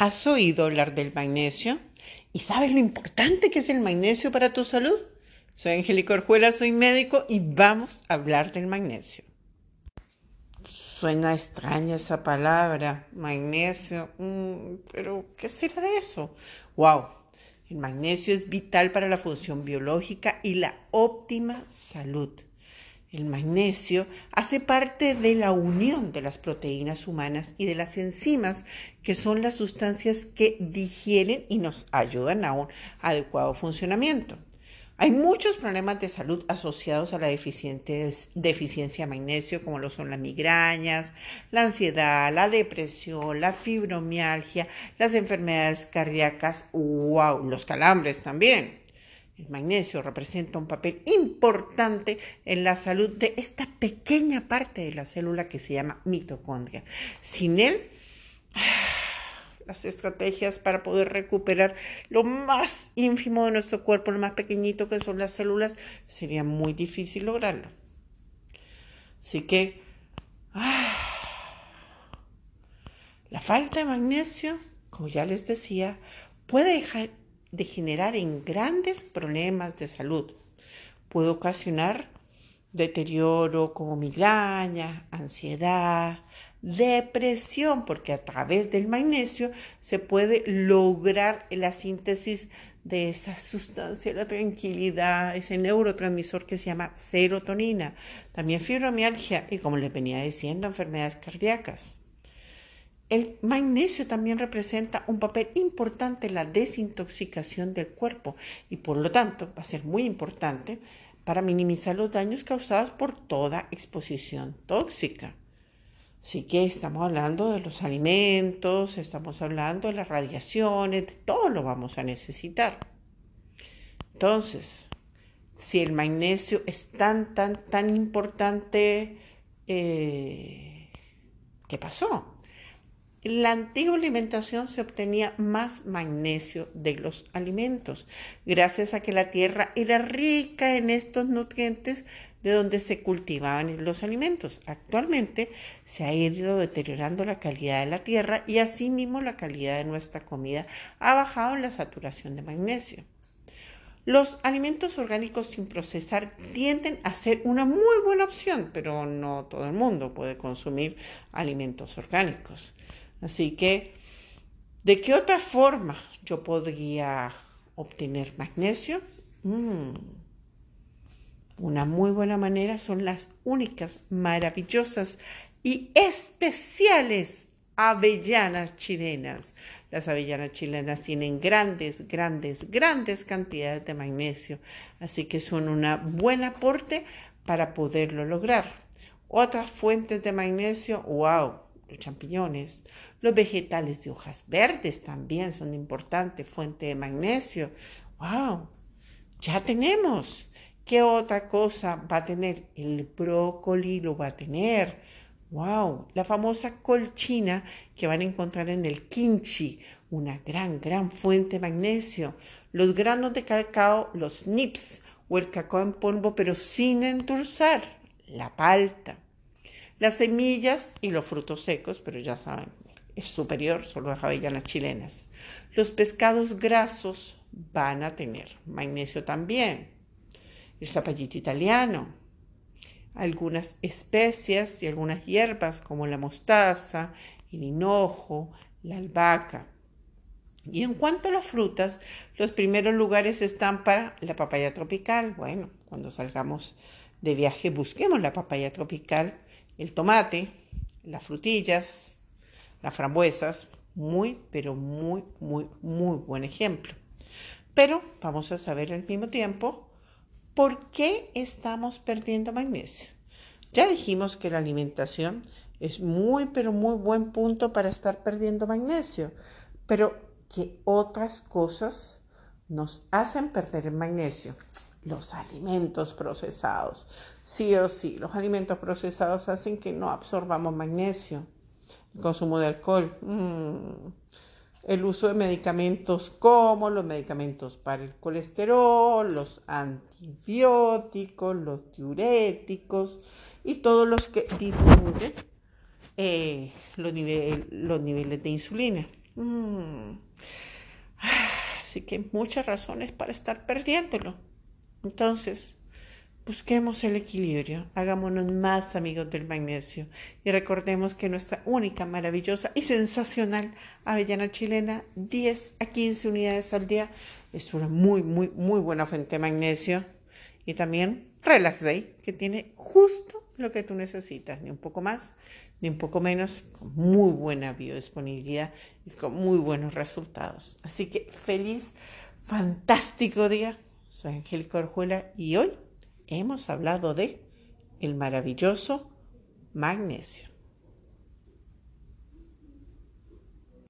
¿Has oído hablar del magnesio? ¿Y sabes lo importante que es el magnesio para tu salud? Soy Angélica Orjuela, soy médico y vamos a hablar del magnesio. Suena extraña esa palabra, magnesio, mm, pero ¿qué será de eso? ¡Wow! El magnesio es vital para la función biológica y la óptima salud. El magnesio hace parte de la unión de las proteínas humanas y de las enzimas, que son las sustancias que digieren y nos ayudan a un adecuado funcionamiento. Hay muchos problemas de salud asociados a la deficiencia de magnesio, como lo son las migrañas, la ansiedad, la depresión, la fibromialgia, las enfermedades cardíacas, wow, los calambres también. El magnesio representa un papel importante en la salud de esta pequeña parte de la célula que se llama mitocondria. Sin él, las estrategias para poder recuperar lo más ínfimo de nuestro cuerpo, lo más pequeñito que son las células, sería muy difícil lograrlo. Así que la falta de magnesio, como ya les decía, puede dejar de generar en grandes problemas de salud. Puede ocasionar deterioro como migraña, ansiedad, depresión, porque a través del magnesio se puede lograr la síntesis de esa sustancia, la tranquilidad, ese neurotransmisor que se llama serotonina, también fibromialgia y como les venía diciendo, enfermedades cardíacas. El magnesio también representa un papel importante en la desintoxicación del cuerpo y por lo tanto va a ser muy importante para minimizar los daños causados por toda exposición tóxica. Así que estamos hablando de los alimentos, estamos hablando de las radiaciones, de todo lo vamos a necesitar. Entonces, si el magnesio es tan, tan, tan importante, eh, ¿qué pasó? En la antigua alimentación se obtenía más magnesio de los alimentos, gracias a que la tierra era rica en estos nutrientes de donde se cultivaban los alimentos. Actualmente se ha ido deteriorando la calidad de la tierra y asimismo la calidad de nuestra comida ha bajado la saturación de magnesio. Los alimentos orgánicos sin procesar tienden a ser una muy buena opción, pero no todo el mundo puede consumir alimentos orgánicos. Así que, ¿de qué otra forma yo podría obtener magnesio? Mm. Una muy buena manera son las únicas, maravillosas y especiales avellanas chilenas. Las avellanas chilenas tienen grandes, grandes, grandes cantidades de magnesio, así que son un buen aporte para poderlo lograr. Otras fuentes de magnesio, wow, los champiñones, los vegetales de hojas verdes también son importante fuente de magnesio. ¡Wow! Ya tenemos. ¿Qué otra cosa va a tener? El brócoli lo va a tener. ¡Wow! La famosa colchina que van a encontrar en el kimchi, una gran, gran fuente de magnesio. Los granos de cacao, los nips o el cacao en polvo, pero sin endulzar. La palta las semillas y los frutos secos, pero ya saben, es superior, son las avellanas chilenas. Los pescados grasos van a tener magnesio también. El zapallito italiano, algunas especias y algunas hierbas como la mostaza, el hinojo, la albahaca. Y en cuanto a las frutas, los primeros lugares están para la papaya tropical. Bueno, cuando salgamos de viaje busquemos la papaya tropical el tomate, las frutillas, las frambuesas, muy, pero muy, muy, muy buen ejemplo. Pero vamos a saber al mismo tiempo por qué estamos perdiendo magnesio. Ya dijimos que la alimentación es muy, pero muy buen punto para estar perdiendo magnesio, pero ¿qué otras cosas nos hacen perder el magnesio? Los alimentos procesados. Sí o sí, los alimentos procesados hacen que no absorbamos magnesio. El consumo de alcohol. Mm, el uso de medicamentos como los medicamentos para el colesterol, los antibióticos, los diuréticos y todos los que disminuyen eh, los, los niveles de insulina. Mm. Así que muchas razones para estar perdiéndolo. Entonces, busquemos el equilibrio, hagámonos más amigos del magnesio y recordemos que nuestra única, maravillosa y sensacional avellana chilena, 10 a 15 unidades al día, es una muy, muy, muy buena fuente de magnesio. Y también Relax Day, que tiene justo lo que tú necesitas, ni un poco más, ni un poco menos, con muy buena biodisponibilidad y con muy buenos resultados. Así que feliz, fantástico día. Soy Angélica Orjuela y hoy hemos hablado de el maravilloso magnesio.